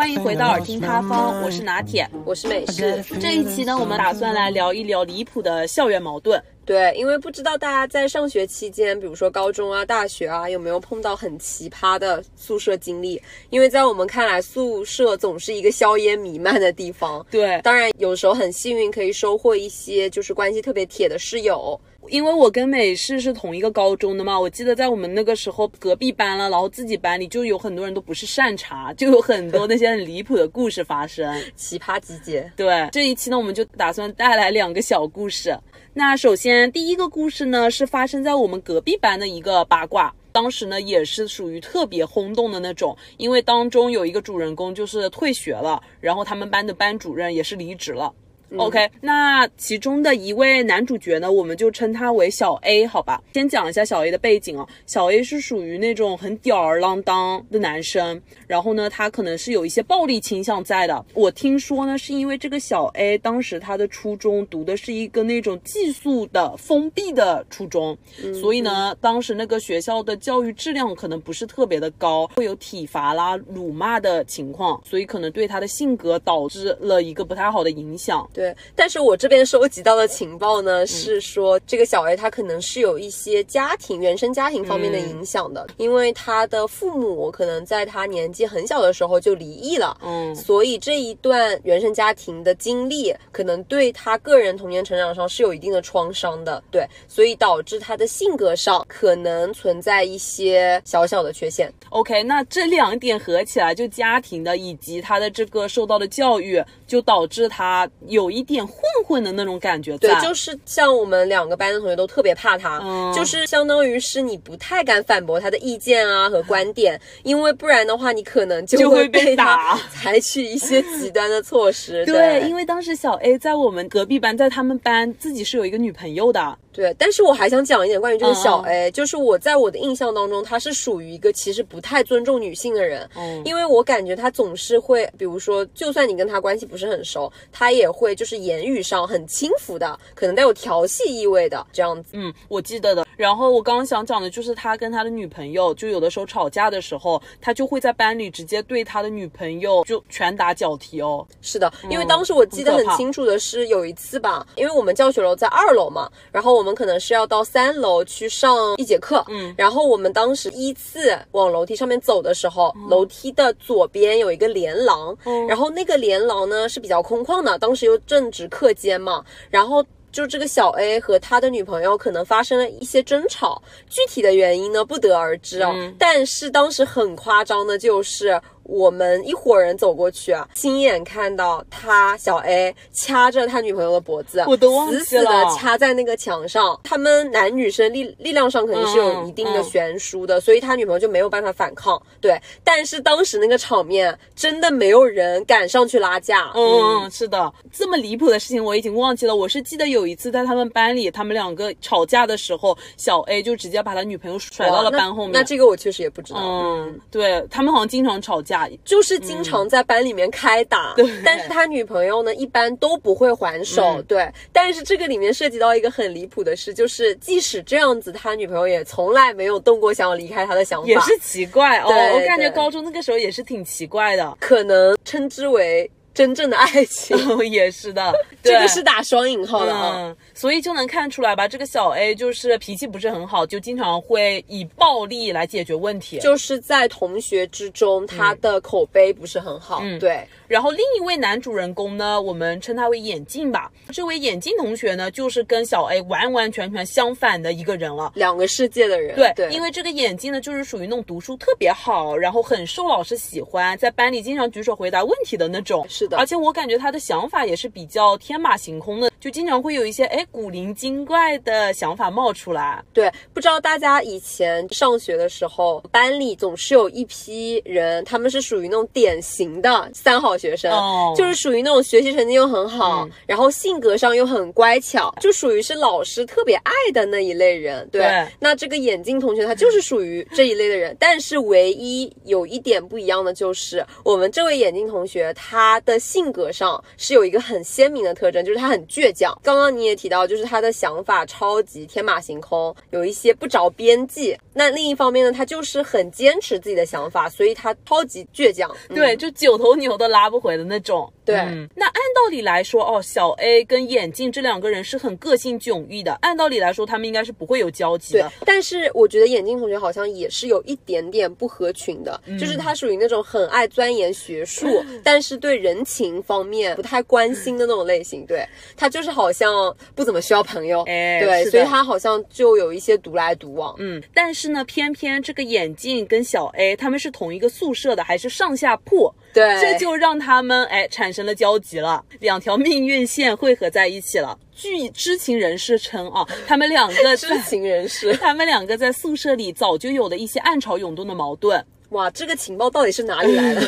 欢迎回到耳听他方，我是拿铁，我是美式。这一期呢，我们打算来聊一聊离谱的校园矛盾。对，因为不知道大家在上学期间，比如说高中啊、大学啊，有没有碰到很奇葩的宿舍经历？因为在我们看来，宿舍总是一个硝烟弥漫的地方。对，当然有时候很幸运可以收获一些就是关系特别铁的室友。因为我跟美式是同一个高中的嘛，我记得在我们那个时候隔壁班了，然后自己班里就有很多人都不是善茬，就有很多那些很离谱的故事发生，奇葩集结。对，这一期呢，我们就打算带来两个小故事。那首先第一个故事呢，是发生在我们隔壁班的一个八卦，当时呢也是属于特别轰动的那种，因为当中有一个主人公就是退学了，然后他们班的班主任也是离职了。OK，那其中的一位男主角呢，我们就称他为小 A，好吧。先讲一下小 A 的背景啊，小 A 是属于那种很吊儿郎当的男生，然后呢，他可能是有一些暴力倾向在的。我听说呢，是因为这个小 A 当时他的初中读的是一个那种寄宿的封闭的初中，所以呢，当时那个学校的教育质量可能不是特别的高，会有体罚啦、辱骂的情况，所以可能对他的性格导致了一个不太好的影响。对，但是我这边收集到的情报呢，是说这个小 A 他可能是有一些家庭原生家庭方面的影响的，因为他的父母可能在他年纪很小的时候就离异了，嗯，所以这一段原生家庭的经历可能对他个人童年成长上是有一定的创伤的，对，所以导致他的性格上可能存在一些小小的缺陷。OK，那这两点合起来，就家庭的以及他的这个受到的教育，就导致他有。一点混混的那种感觉，对，就是像我们两个班的同学都特别怕他，就是相当于是你不太敢反驳他的意见啊和观点，因为不然的话你可能就会被打，采取一些极端的措施。对，因为当时小 A 在我们隔壁班，在他们班自己是有一个女朋友的。对，但是我还想讲一点关于这个小 A，就是我在我的印象当中，他是属于一个其实不太尊重女性的人，嗯，因为我感觉他总是会，比如说，就算你跟他关系不是很熟，他也会就是言语上很轻浮的，可能带有调戏意味的这样子。嗯，我记得的。然后我刚刚想讲的就是他跟他的女朋友，就有的时候吵架的时候，他就会在班里直接对他的女朋友就拳打脚踢哦。是的，因为当时我记得很清楚的是有一次吧，因为我们教学楼在二楼嘛，然后。我们可能是要到三楼去上一节课，嗯，然后我们当时依次往楼梯上面走的时候，楼梯的左边有一个连廊，然后那个连廊呢是比较空旷的，当时又正值课间嘛，然后就这个小 A 和他的女朋友可能发生了一些争吵，具体的原因呢不得而知嗯，但是当时很夸张的就是。我们一伙人走过去啊，亲眼看到他小 A 掐着他女朋友的脖子，我都忘记了，死死的掐在那个墙上。他们男女生力力量上肯定是有一定的悬殊的，所以他女朋友就没有办法反抗。对，但是当时那个场面真的没有人敢上去拉架。嗯，是的，这么离谱的事情我已经忘记了。我是记得有一次在他们班里，他们两个吵架的时候，小 A 就直接把他女朋友甩到了班后面。那这个我确实也不知道。嗯，对他们好像经常吵架。就是经常在班里面开打，但是他女朋友呢，一般都不会还手。对，但是这个里面涉及到一个很离谱的事，就是即使这样子，他女朋友也从来没有动过想要离开他的想法，也是奇怪哦。我感觉高中那个时候也是挺奇怪的，可能称之为。真正的爱情。也是的，这个是打双引号的啊，所以就能看出来吧，这个小 A 就是脾气不是很好，就经常会以暴力来解决问题，就是在同学之中他的口碑不是很好。嗯，对。然后另一位男主人公呢，我们称他为眼镜吧。这位眼镜同学呢，就是跟小 A 完完全全相反的一个人了，两个世界的人。对，对因为这个眼镜呢，就是属于那种读书特别好，然后很受老师喜欢，在班里经常举手回答问题的那种。是的，而且我感觉他的想法也是比较天马行空的，就经常会有一些哎古灵精怪的想法冒出来。对，不知道大家以前上学的时候，班里总是有一批人，他们是属于那种典型的三好。学生就是属于那种学习成绩又很好，然后性格上又很乖巧，就属于是老师特别爱的那一类人。对，那这个眼镜同学他就是属于这一类的人，但是唯一有一点不一样的就是，我们这位眼镜同学他的性格上是有一个很鲜明的特征，就是他很倔强。刚刚你也提到，就是他的想法超级天马行空，有一些不着边际。那另一方面呢，他就是很坚持自己的想法，所以他超级倔强。对，就九头牛都拉不回的那种。对，那按道理来说，哦，小 A 跟眼镜这两个人是很个性迥异的，按道理来说，他们应该是不会有交集的。但是我觉得眼镜同学好像也是有一点点不合群的，就是他属于那种很爱钻研学术，但是对人情方面不太关心的那种类型。对他就是好像不怎么需要朋友，哎，对，所以他好像就有一些独来独往。嗯，但是呢，偏偏这个眼镜跟小 A 他们是同一个宿舍的，还是上下铺。对，这就让他们哎产生了交集了，两条命运线汇合在一起了。据知情人士称啊，他们两个知情人士，他们两个在宿舍里早就有了一些暗潮涌动的矛盾。哇，这个情报到底是哪里来的？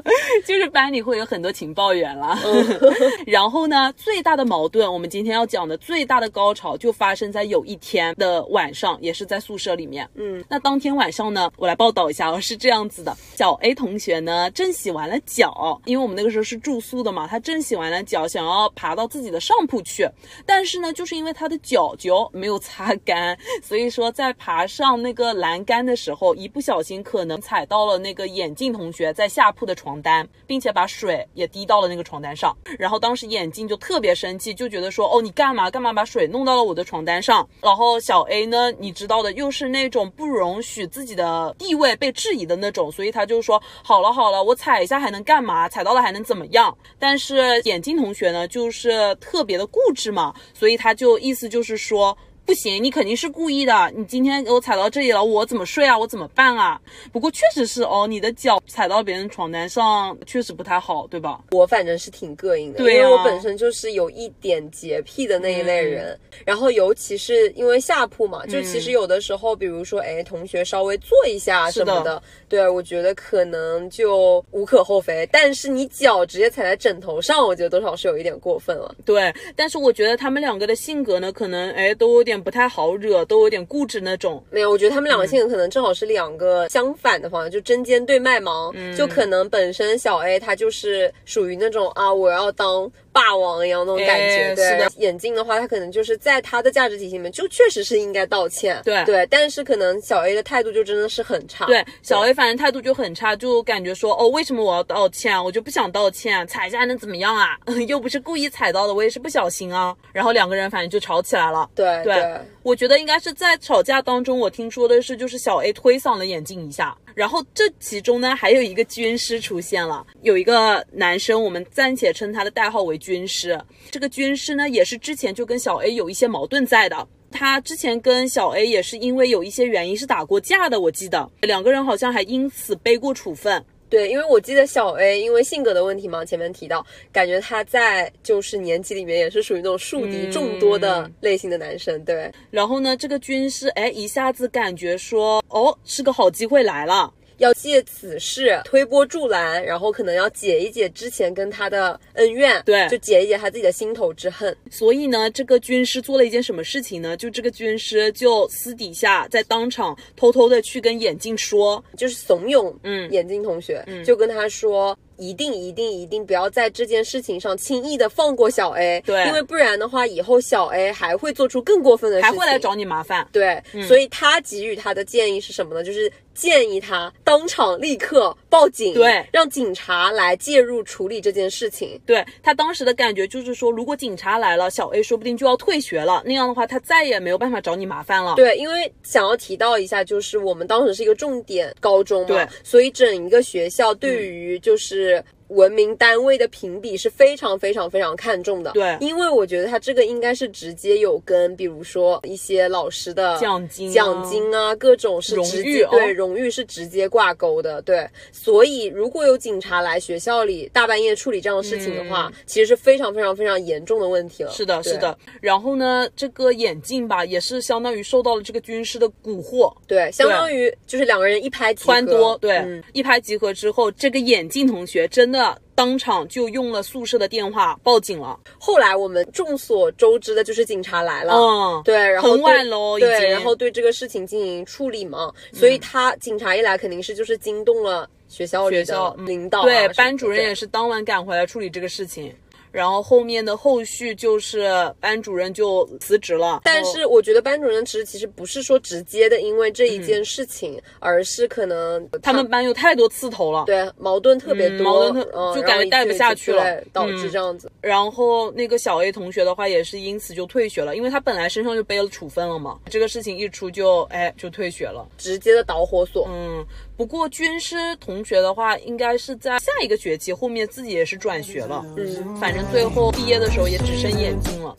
就是班里会有很多情报员了。然后呢，最大的矛盾，我们今天要讲的最大的高潮，就发生在有一天的晚上，也是在宿舍里面。嗯，那当天晚上呢，我来报道一下哦，是这样子的：小 A 同学呢，正洗完了脚，因为我们那个时候是住宿的嘛，他正洗完了脚，想要爬到自己的上铺去，但是呢，就是因为他的脚脚没有擦干，所以说在爬上那个栏杆的时候，一不小心可能踩。到了那个眼镜同学在下铺的床单，并且把水也滴到了那个床单上。然后当时眼镜就特别生气，就觉得说：“哦，你干嘛干嘛把水弄到了我的床单上？”然后小 A 呢，你知道的，又是那种不容许自己的地位被质疑的那种，所以他就说：“好了好了，我踩一下还能干嘛？踩到了还能怎么样？”但是眼镜同学呢，就是特别的固执嘛，所以他就意思就是说。不行，你肯定是故意的。你今天给我踩到这里了，我怎么睡啊？我怎么办啊？不过确实是哦，你的脚踩到别人床单上，确实不太好，对吧？我反正是挺膈应的，对因为我本身就是有一点洁癖的那一类人。然后尤其是因为下铺嘛，就其实有的时候，比如说哎，同学稍微坐一下什么的，对我觉得可能就无可厚非。但是你脚直接踩在枕头上，我觉得多少是有一点过分了。对，但是我觉得他们两个的性格呢，可能哎都有点。不太好惹，都有点固执那种。没有，我觉得他们两个性格可能正好是两个相反的方向，就针尖对麦芒。就可能本身小 A 他就是属于那种啊，我要当。霸王一样那种感觉，对。是的。眼镜的话，他可能就是在他的价值体系里面，就确实是应该道歉。对对，但是可能小 A 的态度就真的是很差。对，小 A 反正态度就很差，就感觉说，哦，为什么我要道歉？我就不想道歉，踩一下能怎么样啊？又不是故意踩到的，我也是不小心啊。然后两个人反正就吵起来了。对对，我觉得应该是在吵架当中，我听说的是，就是小 A 推搡了眼镜一下。然后这其中呢，还有一个军师出现了，有一个男生，我们暂且称他的代号为军师。这个军师呢，也是之前就跟小 A 有一些矛盾在的。他之前跟小 A 也是因为有一些原因是打过架的，我记得两个人好像还因此背过处分。对，因为我记得小 A 因为性格的问题嘛，前面提到，感觉他在就是年级里面也是属于那种树敌众多的类型的男生。对，然后呢，这个军师哎，一下子感觉说，哦，是个好机会来了。要借此事推波助澜，然后可能要解一解之前跟他的恩怨，对，就解一解他自己的心头之恨。所以呢，这个军师做了一件什么事情呢？就这个军师就私底下在当场偷偷的去跟眼镜说，就是怂恿，嗯，眼镜同学，嗯就跟他说。一定一定一定不要在这件事情上轻易的放过小 A，对，因为不然的话，以后小 A 还会做出更过分的事情，还会来找你麻烦。对，所以他给予他的建议是什么呢？就是建议他当场立刻报警，对，让警察来介入处理这件事情。对他当时的感觉就是说，如果警察来了，小 A 说不定就要退学了，那样的话他再也没有办法找你麻烦了。对，因为想要提到一下，就是我们当时是一个重点高中嘛，对，所以整一个学校对于就是。文明单位的评比是非常非常非常看重的，对，因为我觉得他这个应该是直接有跟，比如说一些老师的奖金、奖金啊，各种是直接对荣誉是直接挂钩的，对。所以如果有警察来学校里大半夜处理这样的事情的话，其实是非常非常非常严重的问题了。是的，是的。然后呢，这个眼镜吧，也是相当于受到了这个军师的蛊惑，对，相当于就是两个人一拍即合，多，对，一拍即合之后，这个眼镜同学真的。当场就用了宿舍的电话报警了。后来我们众所周知的就是警察来了，嗯，对，然后很晚喽，对，然后对这个事情进行处理嘛。所以他警察一来，肯定是就是惊动了学校学校领导啊对班主任也是当晚赶回来处理这个事情。然后后面的后续就是班主任就辞职了，但是我觉得班主任辞职其实不是说直接的因为这嗯一件事情，而是可能他们班有太多刺头了，对矛盾特别多，嗯矛盾特嗯就感觉带不下去了。导致嗯。这样子。然后那个小 A 同学的话也是因此就退学了，因为他本来身上就背了处分了嘛，这个事情一出就哎就退学了。直接的导火索，嗯，不过军师同学的话，应该是在下一个学期后面自己也是转学了，嗯，反正最后毕业的时候也只剩眼睛了。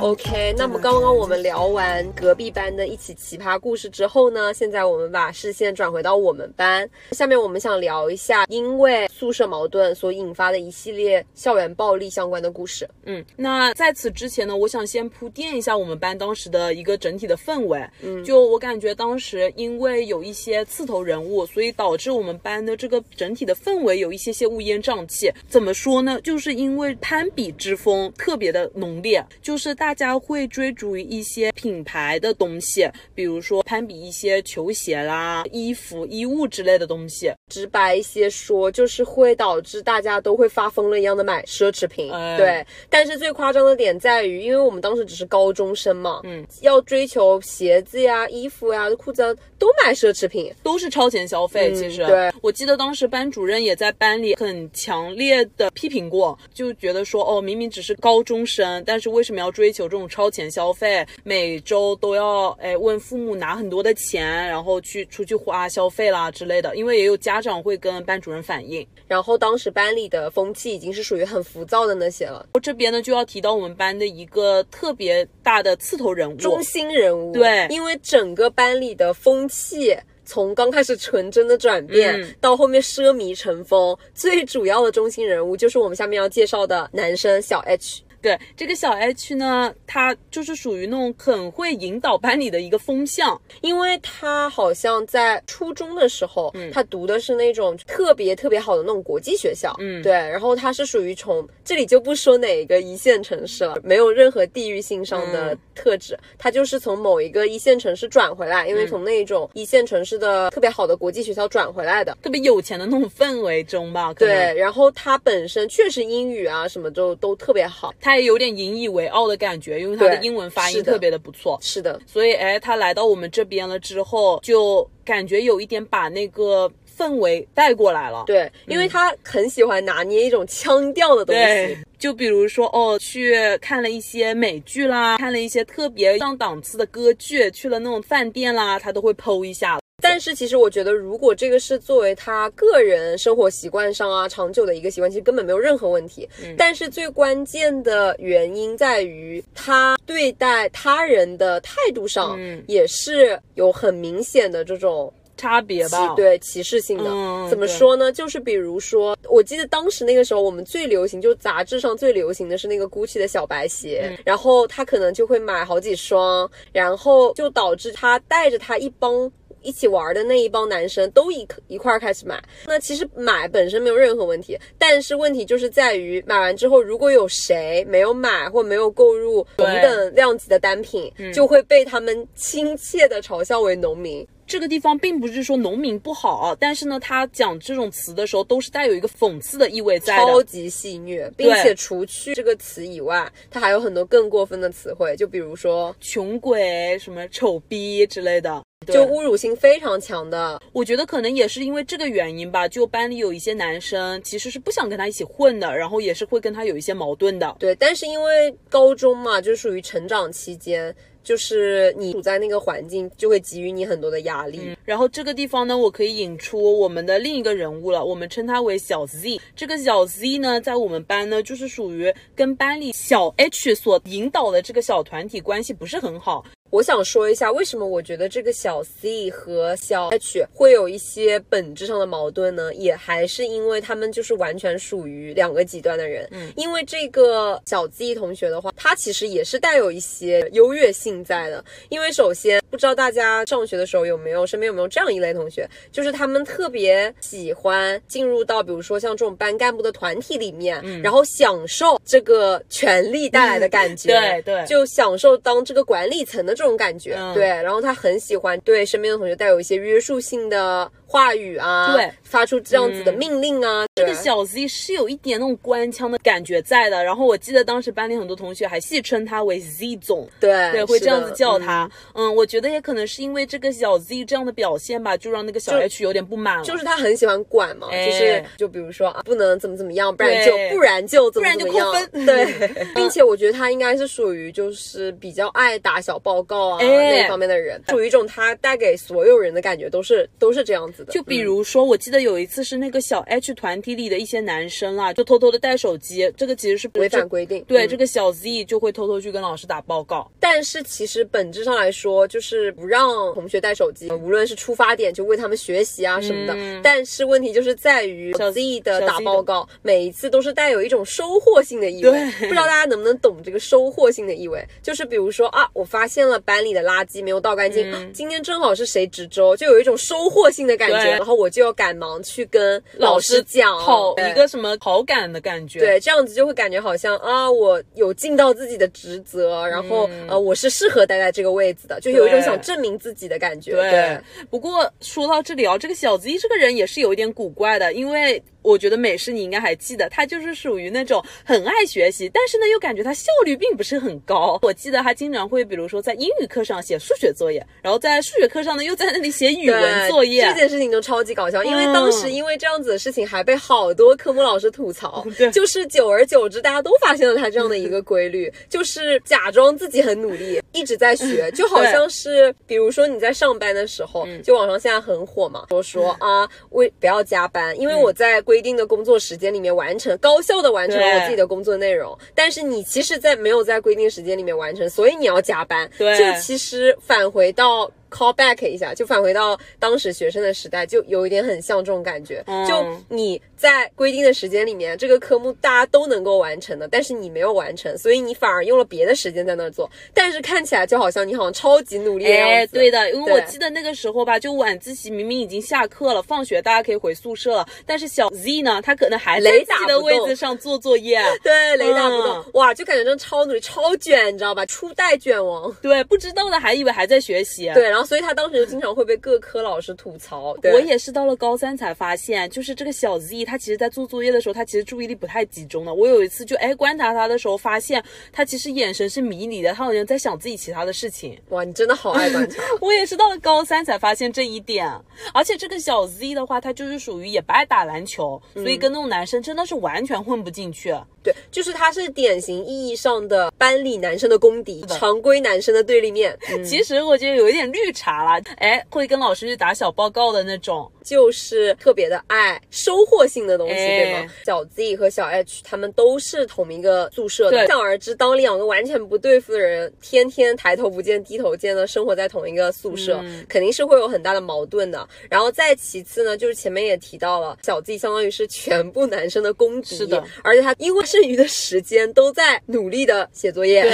OK，那么刚刚我们聊完隔壁班的一起奇葩故事之后呢，现在我们把视线转回到我们班，下面我们想聊一下因为宿舍矛盾所引发的一系列校园暴力相关的故事。嗯，那在此之前呢，我想先铺垫一下我们班当时的一个整体的氛围。嗯，就我感觉当时因为有一些刺头人物，所以导致我们班的这个整体的氛围有一些些乌烟瘴气。怎么说呢？就是因为攀比之风特别的浓烈，就是大家会追逐于一些品牌的东西，比如说攀比一些球鞋啦、衣服、衣物之类的东西。直白一些说，就是会导致大家都会发疯了一样的买奢侈品。哎对，但是最夸张的点在于，因为我们当时只是高中生嘛，嗯，要追求鞋子呀、衣服呀、裤子啊，都买奢侈品。都是超前消费。嗯其实，对我记得当时班主任也在班里很强烈的批评过，就觉得说，哦，明明只是高中生，但是为什么要追求这种超前消费？每周都要哎问父母拿很多的钱，然后去出去花消费啦之类的。因为也有家长会跟班主任反映。然后当时班里的风气已经是属于很浮躁的那些了，我这边呢就要提到我们班的一个特别大的刺头人物，中心人物。对因为整个班里的风气。从刚开始纯真的转变，嗯到后面奢靡成风，最主要的中心人物就是我们下面要介绍的男生小 H。对这个小 H 呢，他就是属于那种很会引导班里的一个风向。因为他好像在初中的时候，嗯。他读的是那种特别特别好的那种国际学校，嗯。对，然后他是属于从这里就不说哪个一线城市了，没有任何地域性上的嗯。特质，他就是从某一个一线城市转回来，因为从那种一线城市的特别好的国际学校转回来的。特别有钱的那种氛围中吧，对，然后他本身确实英语啊什么就都特别好，他也有点引以为傲的感觉，因为他的英文发音特别的不错，是的，所以哎，他来到我们这边了之后，就感觉有一点把那个氛围带过来了。对，因为他很喜欢拿捏一种腔调的东西对，，就比如说哦，去看了一些美剧啦，看了一些特别上档次的歌剧，去了那种饭店啦，他都会剖一下。但是其实我觉得，如果这个是作为他个人生活习惯上啊长久的一个习惯，其实根本没有任何问题。但是最关键的原因在于他对待他人的态度上，嗯也是有很明显的这种差别吧，，对歧视性的。嗯怎么说呢？就是比如说，我记得当时那个时候，我们最流行，就杂志上最流行的是那个 GUCCI 的小白鞋，嗯然后他可能就会买好几双，然后就导致他带着他一帮。一起玩的那一帮男生都一一块儿开始买，那其实买本身没有任何问题，但是问题就是在于买完之后，如果有谁没有买或没有购入同等量级的单品，就会被他们亲切的嘲笑为农民。这个地方并不是说农民不好啊，但是呢，他讲这种词的时候都是带有一个讽刺的意味在的。超级戏谑，并且除去这个词以外，它还有很多更过分的词汇，就比如说，穷鬼、什么丑逼之类的，对就侮辱性非常强的，我觉得可能也是因为这个原因吧，就班里有一些男生其实是不想跟他一起混的，然后也是会跟他有一些矛盾的。对。但是因为高中嘛，就属于成长期间，就是你处在那个环境，就会给予你很多的压力。然后这个地方呢，我可以引出我们的另一个人物了，我们称他为小 Z。这个小 Z 呢，在我们班呢，就是属于跟班里小 H 所引导的这个小团体关系不是很好。我想说一下，为什么我觉得这个小 C 和小 H 会有一些本质上的矛盾呢？也还是因为他们就是完全属于两个极端的人。嗯，因为这个小 Z 同学的话，他其实也是带有一些优越性在的。因为首先，不知道大家上学的时候有没有身边有没有这样一类同学，就是他们特别喜欢进入到比如说像这种班干部的团体里面，然后享受这个权力带来的感觉。对对就享受当这个管理层的这种感觉，嗯对。然后他很喜欢对身边的同学带有一些约束性的话语啊，对，发出这样子的命令啊。这个小 Z 是有一点那种官腔的感觉在的，然后我记得当时班里很多同学还戏称他为 Z 总，对对，会这样子叫他。嗯。我觉得也可能是因为这个小 Z 这样的表现吧，就让那个小 H 有点不满了。就是他很喜欢管嘛，哎。就是就比如说啊，不能怎么怎么样，不然就不然就怎么怎么样，不然就扣分。对，并且我觉得他应该是属于就是比较爱打小报告啊、哎。那一方面的人，属于一种他带给所有人的感觉都是都是这样子的。就比如说，我记得有一次是那个小 H 团体里的一些男生啦，就偷偷的带手机，这个其实是违反规定，对，嗯这个小 Z 就会偷偷去跟老师打报告。但是其实本质上来说，就是不让同学带手机，无论是出发点就为他们学习啊什么的。嗯但是问题就是在于小 Z 的打报告，每一次都是带有一种收获性的意味。对不知道大家能不能懂这个收获性的意味？就是比如说啊，我发现了班里的垃圾没有倒干净，啊今天正好是谁值周，就有一种收获性的感觉，然后我就要赶忙去跟老师讲，对。好一个什么好感的感觉。对，这样子就会感觉好像啊，我有尽到自己的职责，然后、呃，我是适合待在这个位置的，就有一种想证明自己的感觉。对，不过说到这里啊，这个小 Z 这个人也是有一点古怪的，因为我觉得美式你应该还记得，他就是属于那种很爱学习，但是呢又感觉他效率并不是很高。我记得他经常会，比如说在英语课上写数学作业，然后在数学课上呢又在那里写语文作业。这件事情就超级搞笑，因为嗯当时因为这样子的事情还被好多科目老师吐槽。对，就是久而久之，大家都发现了他这样的一个规律，就是假装自己很努力，一直在学，就好像是比如说你在上班的时候，嗯。就网上现在很火嘛，都说啊，为不要加班，因为我在规定的工作时间里面完成，高效的完成了我自己的工作内容，但是你其实，在没有在规定时间里面完成，所以你要加班，对就其实返回到。call back 一下，就返回到当时学生的时代，就有一点很像这种感觉。嗯就你在规定的时间里面，这个科目大家都能够完成的，但是你没有完成，所以你反而用了别的时间在那儿做，但是看起来就好像你好像超级努力的样哎，对的，因为我记得那个时候吧，就晚自习明明已经下课了，放学大家可以回宿舍了，但是小 Z 呢，他可能还在自己的位不动上做作业。对，雷打不动，嗯哇，就感觉真的超努力、超卷，你知道吧？初代卷王。对，不知道的还以为还在学习。对，然后所以他当时就经常会被各科老师吐槽。对我也是到了高三才发现，就是这个小 Z，他其实在做作业的时候，他其实注意力不太集中的。我有一次就哎观察他的时候，发现他其实眼神是迷离的，他好像在想自己其他的事情。哇，你真的好爱观察。我也是到了高三才发现这一点，而且这个小 Z 的话，他就是属于也不爱打篮球，所以跟那种男生真的是完全混不进去。对，就是他是典型意义上的班里男生的公敌，常规男生的对立面。嗯其实我觉得有一点绿茶啦，哎，会跟老师去打小报告的那种。就是特别的爱收获性的东西，哎对吗？小 Z 和小 H 他们都是同一个宿舍的，可想而知，当两个完全不对付的人天天抬头不见低头见的生活在同一个宿舍，嗯肯定是会有很大的矛盾的。然后再其次呢，就是前面也提到了，小 Z 相当于是全部男生的公敌，是的，而且他因为剩余的时间都在努力的写作业，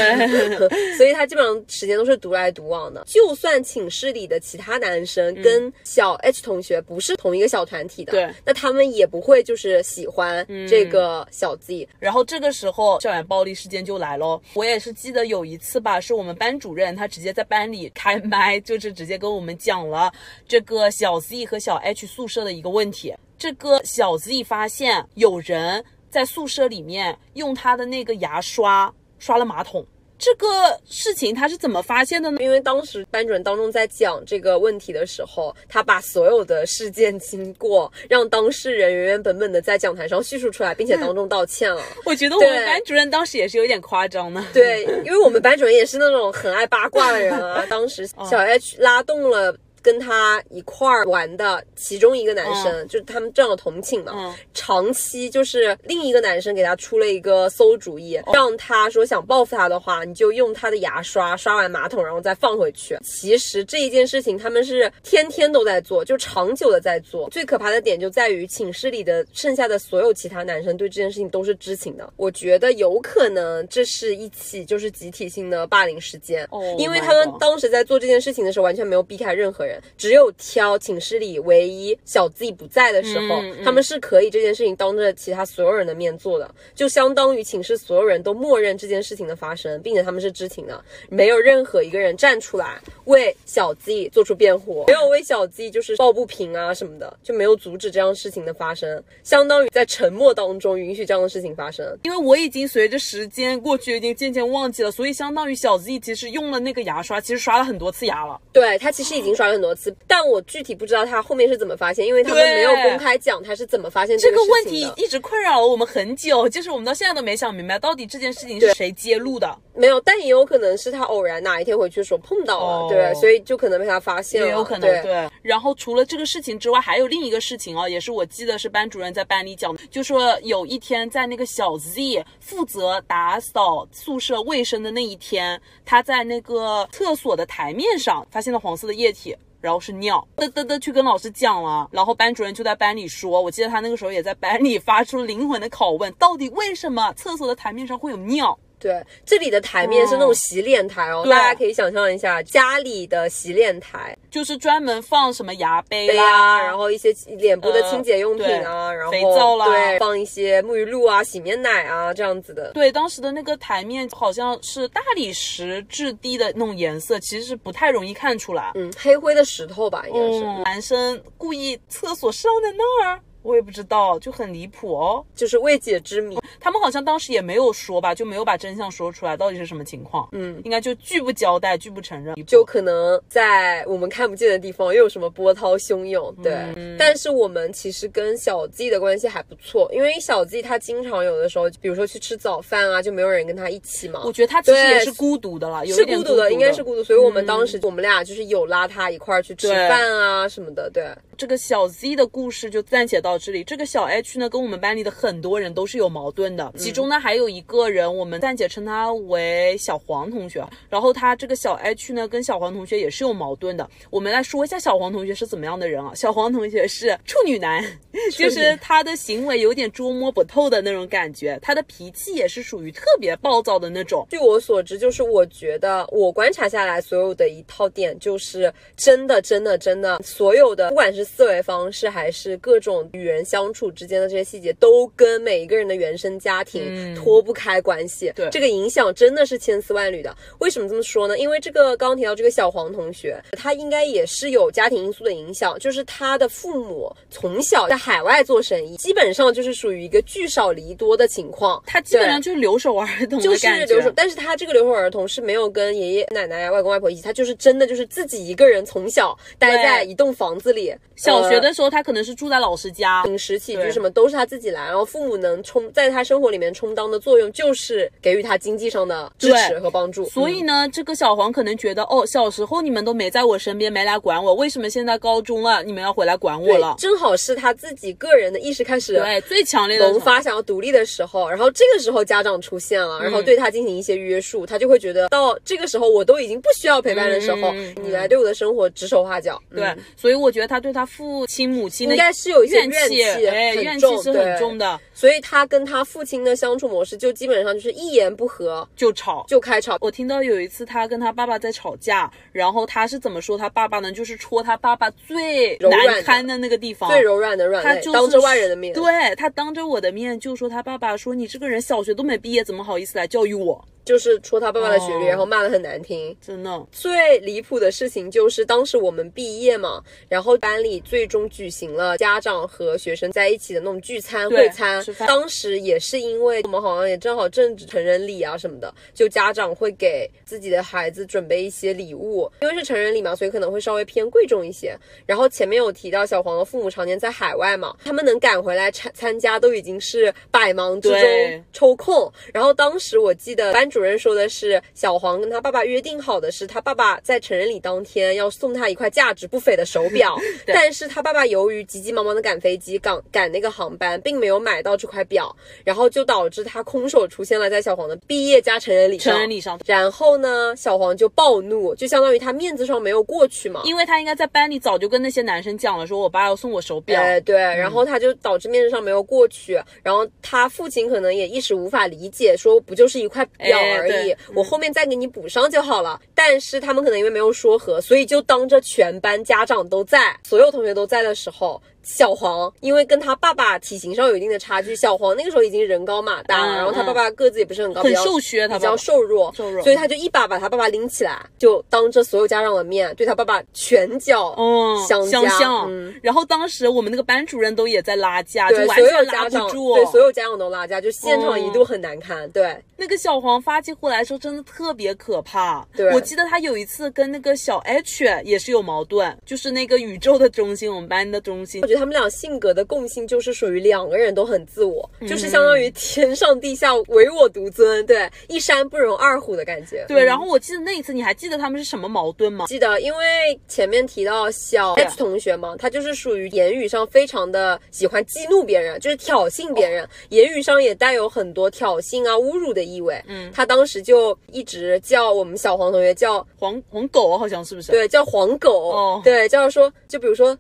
所以他基本上时间都是独来独往的。就算寝室里的其他男生跟小 H 同学不是同一个小团体的，对嗯那他们也不会就是喜欢这个小 Z。然后这个时候校园暴力事件就来喽。我也是记得有一次吧，是我们班主任他直接在班里开麦，就是直接跟我们讲了这个小 Z 和小 H 宿舍的一个问题。这个小 Z 发现有人在宿舍里面用他的那个牙刷刷了马桶。这个事情他是怎么发现的呢？因为当时班主任当中在讲这个问题的时候，他把所有的事件经过让当事人原原本本的在讲台上叙述出来，并且当众道歉了。我觉得我们班主任当时也是有点夸张的。对，因为我们 班主任也是那种很爱八卦的人啊。当时小 H 拉动了。跟他一块儿玩的其中一个男生，就是他们正好同寝嘛，嗯长期就是另一个男生给他出了一个馊主意，让他说想报复他的话，你就用他的牙刷刷完马桶，然后再放回去。其实这一件事情他们是天天都在做，就长久的在做。最可怕的点就在于寝室里的剩下的所有其他男生对这件事情都是知情的。我觉得有可能这是一起就是集体性的霸凌事件，哦因为他们当时在做这件事情的时候完全没有避开任何人。人，只有挑寝室里唯一小 Z 不在的时候，嗯嗯他们是可以这件事情当着其他所有人的面做的，就相当于寝室所有人都默认这件事情的发生，并且他们是知情的，没有任何一个人站出来为小 Z 做出辩护，没有为小 Z 就是抱不平啊什么的，就没有阻止这样事情的发生，相当于在沉默当中允许这样的事情发生。因为我已经随着时间过去，已经渐渐忘记了，所以相当于小 Z 其实用了那个牙刷，其实刷了很多次牙了。对他其实已经刷了很多次，但我具体不知道他后面是怎么发现，因为他们没有公开讲他是怎么发现这个个问题。一直困扰了我们很久，就是我们到现在都没想明白，到底这件事情是谁揭露的。没有，但也有可能是他偶然哪一天回去的时候碰到了，哦对，所以就可能被他发现了，也有可能对。对。然后除了这个事情之外，还有另一个事情哦，也是我记得是班主任在班里讲，就说有一天在那个小 Z 负责打扫宿舍卫生的那一天，他在那个厕所的台面上发现了黄色的液体。然后是尿，嘚嘚嘚去跟老师讲了，然后班主任就在班里说，我记得他那个时候也在班里发出灵魂的拷问，到底为什么厕所的台面上会有尿？对，这里的台面是那种洗脸台哦，对。大家可以想象一下家里的洗脸台。就是专门放什么牙杯杯啦，啊，然后一些脸部的清洁用品啊，呃然后肥皂啦。对，放一些沐浴露啊、洗面奶啊这样子的。对，当时的那个台面好像是大理石质地的那种颜色，其实是不太容易看出来。嗯，黑灰的石头吧，应该是，嗯，男生故意厕所上在那儿，我也不知道，就很离谱哦。就是未解之谜。他们好像当时也没有说吧，就没有把真相说出来，到底是什么情况？嗯，应该就拒不交代，拒不承认，就可能在我们看不见的地方又有什么波涛汹涌，对。嗯但是我们其实跟小 Z 的关系还不错，因为小 Z 他经常有的时候，比如说去吃早饭啊，就没有人跟他一起嘛。我觉得他其实也是孤独的了，是孤独的，应该是孤独，所以我们嗯当时我们俩就是有拉他一块儿去吃饭啊什么的，对。这个小 Z 的故事就暂且到这里。这个小 H 呢，跟我们班里的很多人都是有矛盾的，其中呢还有一个人，我们暂且称他为小黄同学。然后他这个小 H 呢，跟小黄同学也是有矛盾的。我们来说一下小黄同学是怎么样的人啊？小黄同学是处女男，就是他的行为有点捉摸不透的那种感觉，他的脾气也是属于特别暴躁的那种。据我所知，就是我觉得我观察下来，所有的一套点，就是真的，真的，真的，所有的不管是思维方式，还是各种与人相处之间的这些细节，都跟每一个人的原生家庭嗯脱不开关系。对这个影响真的是千丝万缕的。为什么这么说呢？因为这个刚刚提到这个小黄同学，他应该也是有家庭因素的影响，就是他的父母从小在海外做生意，基本上就是属于一个聚少离多的情况。他基本上就是留守儿童就是留守，但是他这个留守儿童是没有跟爷爷奶奶、外公外婆一起，他就是真的就是自己一个人从小待在一栋房子里。呃小学的时候，他可能是住在老师家，饮食起居什么都是他自己来，然后父母能充在他生活里面充当的作用，就是给予他经济上的支持和帮助。嗯所以呢，这个小黄可能觉得，哦，小时候你们都没在我身边，没来管我，为什么现在高中了，你们要回来管我了？正好是他自己个人的意识开始对，最强烈的萌发想要独立的时候，然后这个时候家长出现了，嗯然后对他进行一些约束，他就会觉得到这个时候我都已经不需要陪伴的时候，你来对我的生活指手画脚。对嗯，所以我觉得他对他父亲母亲的应该是有一些怨气，哎，怨气，是很重的，所以他跟他父亲的相处模式就基本上就是一言不合就吵。就开吵。我听到有一次他跟他爸爸在吵架，然后他是怎么说他爸爸呢？就是戳他爸爸最难堪的那个地方，最柔软的软肋，他就是当着外人的面，对他当着我的面就说他爸爸说你这个人小学都没毕业，怎么好意思来教育我？就是戳他爸爸的学历，哦然后骂的很难听。真的，最离谱的事情就是当时我们毕业嘛，然后班里最终举行了家长和学生在一起的那种聚餐会餐当时也是因为我们好像也正好正值成人礼啊什么的，就家长会给自己的孩子准备一些礼物，因为是成人礼嘛，所以可能会稍微偏贵重一些。然后前面有提到小黄的父母常年在海外嘛，他们能赶回来参参加都已经是百忙之中抽空。然后当时我记得班主任说的是，小黄跟他爸爸约定好的是，他爸爸在成人礼当天要送他一块价值不菲的手表，但是他爸爸由于急急忙忙的赶飞机、赶赶那个航班，并没有买到这块表，然后就导致他空手出现了在小黄的毕业加成人礼上。成人礼上，然后呢，小黄就暴怒，就相当于他面子上没有过去嘛。因为他应该在班里早就跟那些男生讲了，说我爸要送我手表，哎，对，然后他就导致面子上没有过去，然后他父亲可能也一时无法理解，说不就是一块表而已，我后面再给你补上就好了。但是他们可能因为没有说和，所以就当着全班家长都在，所有同学都在的时候。小黄因为跟他爸爸体型上有一定的差距，小黄那个时候已经人高马大了，嗯然后他爸爸个子也不是很高，很瘦削，他比较瘦弱，瘦弱所以他就一把把他爸爸拎起来，就当着所有家长的面对他爸爸拳脚嗯，相加相向。嗯然后当时我们那个班主任都也在拉架，就对，所有完全拉家长不住。对所有家长都拉架，就现场一度嗯很难看。对，那个小黄发起火来的时候真的特别可怕。对我记得他有一次跟那个小 H 也是有矛盾，就是那个宇宙的中心，我们班的中心我。觉得他们俩性格的共性就是属于两个人都很自我，嗯就是相当于天上地下唯我独尊，对，一山不容二虎的感觉。对，嗯然后我记得那一次，你还记得他们是什么矛盾吗？记得，因为前面提到小对 H 同学嘛，他就是属于言语上非常的喜欢激怒别人，就是挑衅别人，言语上也带有很多挑衅啊、侮辱的意味。嗯，他当时就一直叫我们小黄同学叫黄黄狗好像是不是？，对叫黄狗，哦对叫说就比如说。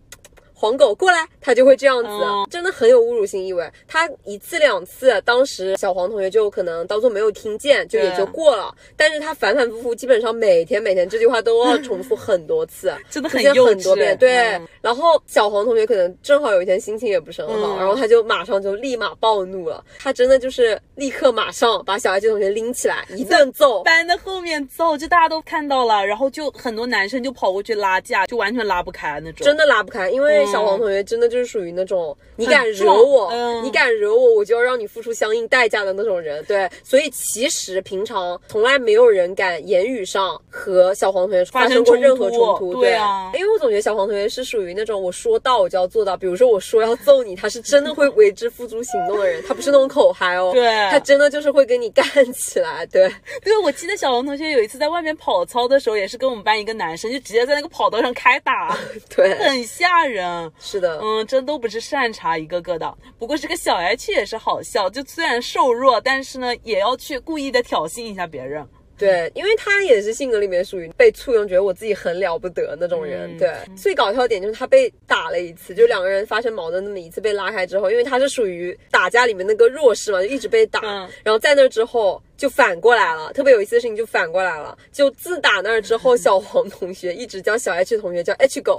黄狗过来，他就会这样子，哦真的很有侮辱性意味。他一次两次，当时小黄同学就可能当做没有听见，就也就过了。但是他反反复复，基本上每天每天这句话都要重复很多次，真的很幼稚很多遍。对，嗯然后小黄同学可能正好有一天心情也不是很好，嗯然后他就马上就立马暴怒了。他真的就是立刻马上把小艾这同学拎起来一顿揍。班的后面揍，就大家都看到了，然后就很多男生就跑过去拉架，就完全拉不开那种。真的拉不开，因为小黄同学真的就是属于那种、你敢惹我，嗯你敢惹我，我就要让你付出相应代价的那种人。对，所以其实平常从来没有人敢言语上和小黄同学发生过任何冲突。对啊因为我总觉得小黄同学是属于那种我说到我就要做到，比如说我说要揍你，他是真的会为之付诸行动的人，他不是那种口嗨哦，对他真的就是会跟你干起来。对，对，我记得小黄同学有一次在外面跑操的时候，也是跟我们班一个男生，就直接在那个跑道上开打，对，很吓人。是的，嗯，真都不是善茬一个个的。不过这个小 H 也是好笑，就虽然瘦弱，但是呢，也要去故意的挑衅一下别人。对，因为他也是性格里面属于被簇拥，觉得我自己很了不得那种人。嗯对，最搞笑的点就是他被打了一次，就两个人发生矛盾那么一次被拉开之后，因为他是属于打架里面那个弱势嘛，就一直被打，嗯然后在那之后就反过来了。特别有意思的事情就反过来了，就自打那儿之后，小黄同学一直叫小 H 同学叫 H 狗，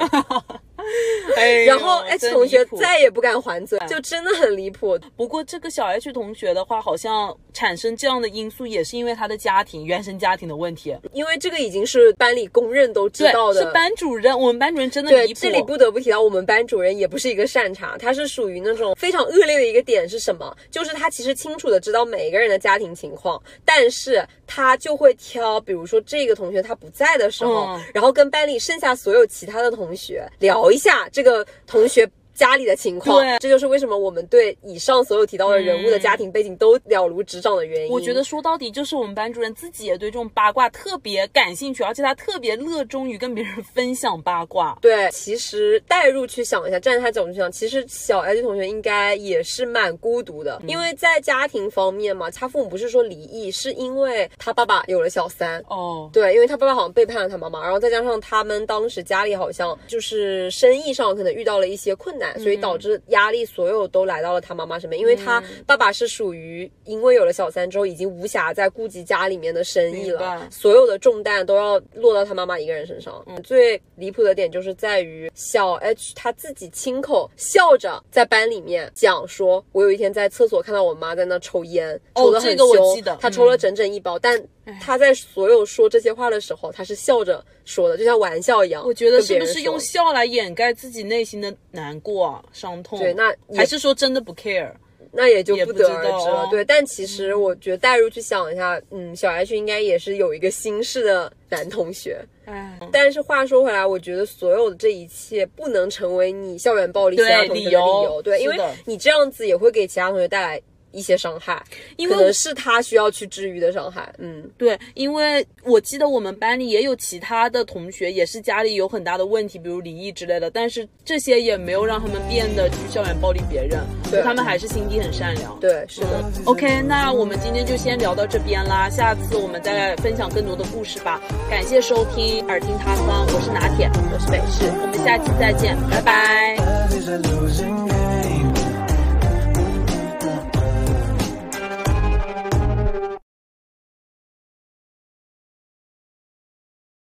然后 H 同学再也不敢还嘴，就真的很离谱。不过这个小 H 同学的话，好像产生这样的因素，也是因为他的家庭原生家庭的问题。因为这个已经是班里公认都知道，的，是班主任，我们班主任真的，离谱。这里不得不提到我们班主任也不是一个善茬，他是属于那种非常恶劣的一个点是什么？就是他其实清楚的知道每一个人的家庭情况，但是他就会挑，比如说这个同学他不在的时候，嗯然后跟班里剩下所有其他的同学聊一下这个同学。家里的情况，对这就是为什么我们对以上所有提到的人物的家庭背景都了如指掌的原因。我觉得说到底就是我们班主任自己也对这种八卦特别感兴趣，而且他特别热衷于跟别人分享八卦。对，其实代入去想一下，站在他角度去想，其实小 H 同学应该也是蛮孤独的，因为在家庭方面嘛，他父母不是说离异，是因为他爸爸有了小三。哦，对，因为他爸爸好像背叛了他妈妈，然后再加上他们当时家里好像就是生意上可能遇到了一些困难，所以导致压力所有都来到了他妈妈身边。因为他爸爸是属于因为有了小三之后，已经无暇再顾及家里面的生意了，所有的重担都要落到他妈妈一个人身上。嗯，最离谱的点就是在于小 H 他自己亲口笑着在班里面讲说，我有一天在厕所看到我妈在那抽烟，哦抽得很这个我凶，记得她抽了嗯整整一包，但他在所有说这些话的时候，他是笑着说的，就像玩笑一样。我觉得是不是用笑来掩盖自己内心的难过、啊、伤痛？对那还是说真的不 care？那也就不不得而知了对，但其实我觉得带入去想一下，嗯，小 H 应该也是有一个心事的男同学。哎，但是话说回来，我觉得所有的这一切不能成为你校园暴力其对他同学的理由，对，因为你这样子也会给其他同学带来一些伤害，因为可能是他需要去治愈的伤害。嗯，对，因为我记得我们班里也有其他的同学，也是家里有很大的问题，比如离异之类的，但是这些也没有让他们变得去校园暴力别人，对他们还是心地很善良。对，是的。OK，那我们今天就先聊到这边啦，下次我们再来分享更多的故事吧。感谢收听耳听他方，我是拿铁，我是北市。我们下期再见，拜拜。